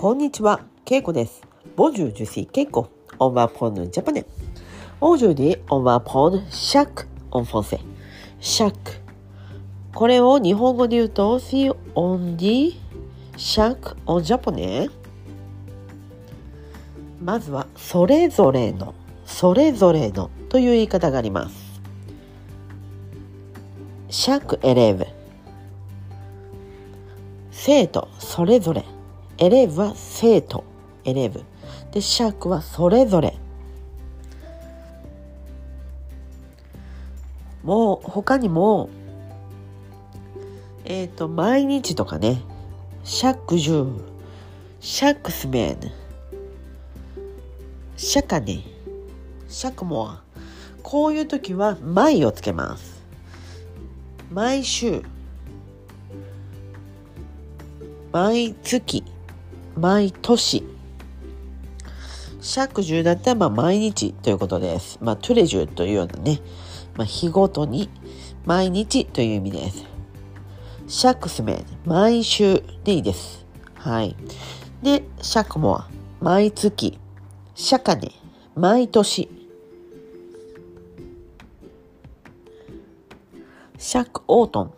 こんにちは、ケイコです。 Bonjour, je suis ケイコ、 on va apprendre japonais。Aujourd'hui、on va apprendre chaque、en français。Chaque。これを日本語で言うと、 si on dit、chaque、en japonais。まずは、それぞれの、それぞれのという言い方があります。 Chaque élève。生徒、それぞれ。 élève は生徒、 élève。で、 chaque はそれぞれ。もう、他にも、えっ、と、毎日とかね、 chaque jour、chaque semaine、chaque année、chaque mois。こういう時は、毎をつけます。毎週、毎月、毎年。尺10だったらまあ毎日ということです。まあトゥレジュというようなね、まあ日ごとに毎日という意味です。尺スメ、毎週でいいです。はい。で、尺モア、毎月、釈迦ね、毎年。尺オートン、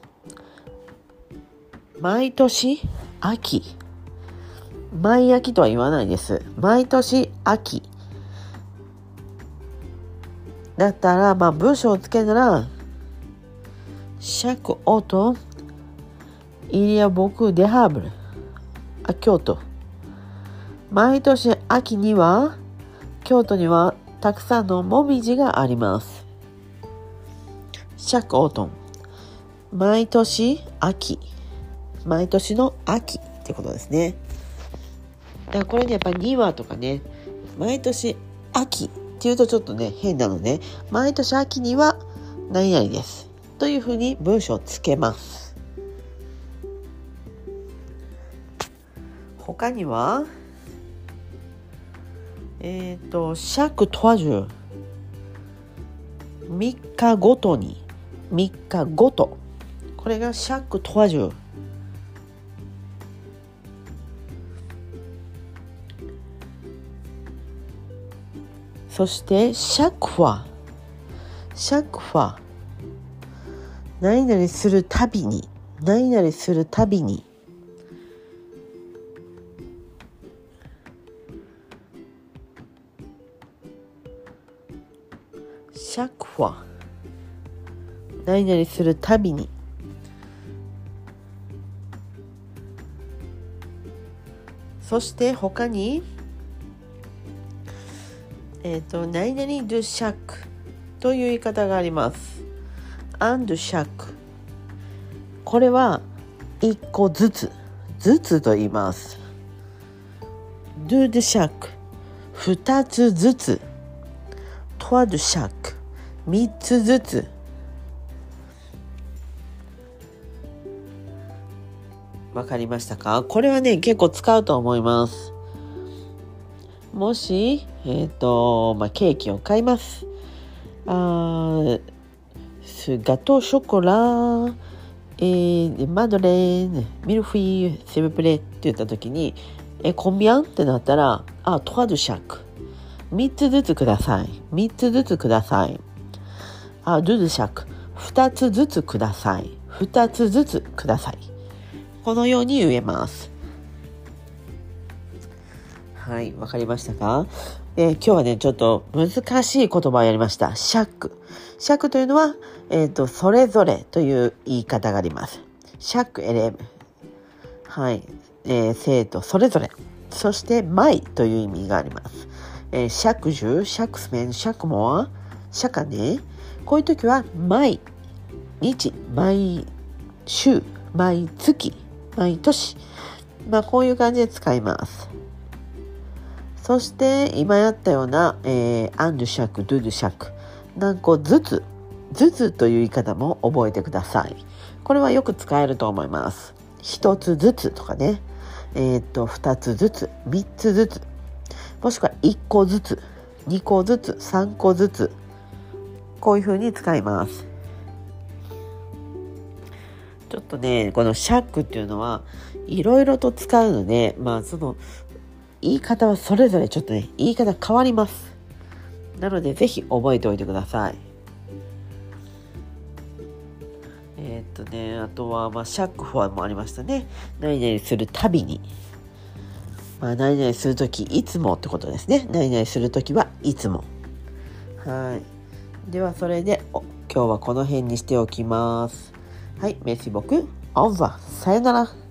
毎年秋。毎秋とは言わないです。毎年秋。だったら、まあ文章をつけるなら、chaque automne, il y a beaucoup d'érables à Kyoto. 毎年秋には、京都にはたくさんのもみじがあります。chaque automne, 毎年秋。毎年の秋ってことですね。だからこれね、やっぱり2話とかね、毎年秋っていうとちょっとね、変なので、毎年秋には何々です。というふうに文章をつけます。他には、えっ、と、chaque trois jours。3日ごとに、3日ごと。これが chaque trois jours。そしてシャクフシャクファ。何々するたびに。何々するたびに。シャクファ。何々するたびに。そして他に？えっ、と、何々 do chaque という言い方があります。and chaque。これは一個ずつ、ずつと言います。do de chaque。二つずつ。trois de chaque。三つずつ。わかりましたか？これはね、結構使うと思います。もし、えっ、と、まあ、ケーキを買います。あ、スガトーショコラ、えー、マドレーヌ、ミルフィー、セブプレって言った時に、え、コンビアンってなったら、あ、トワドシャク。三つずつください。三つずつください。あ、ドゥドシャク。二つずつください。二つずつください。このように言えます。はい、わかりましたか、えー今日はね、ちょっと難しい言葉をやりました。尺。尺というのは、えっ、と、それぞれという言い方があります。尺エレブ。はい、えー生徒それぞれ。そして、毎という意味があります。えー、尺十、尺スメン、尺モア、尺ね。こういう時は、毎日、毎週、毎月、毎年。まあ、こういう感じで使います。そして今やったような、えー、アンドシャク、ドゥドゥシャク、何個ずつ、ずつという言い方も覚えてください。これはよく使えると思います。一つずつとかね、えーっと、二つずつ、三つずつ、もしくは一個ずつ、二個ずつ、三個ずつ、こういうふうに使います。ちょっとね、このシャックっていうのは、いろいろと使うので、まあその、言い方はそれぞれちょっとね、言い方変わります。なので、ぜひ覚えておいてください。えー、っとね、あとは、まあ、シャックフォアもありましたね。何々するたびに。まあ、何々するとき、いつもってことですね。何々するときはいつも。はい。では、それで、今日はこの辺にしておきます。はい、メシボク、オンバ、さよなら。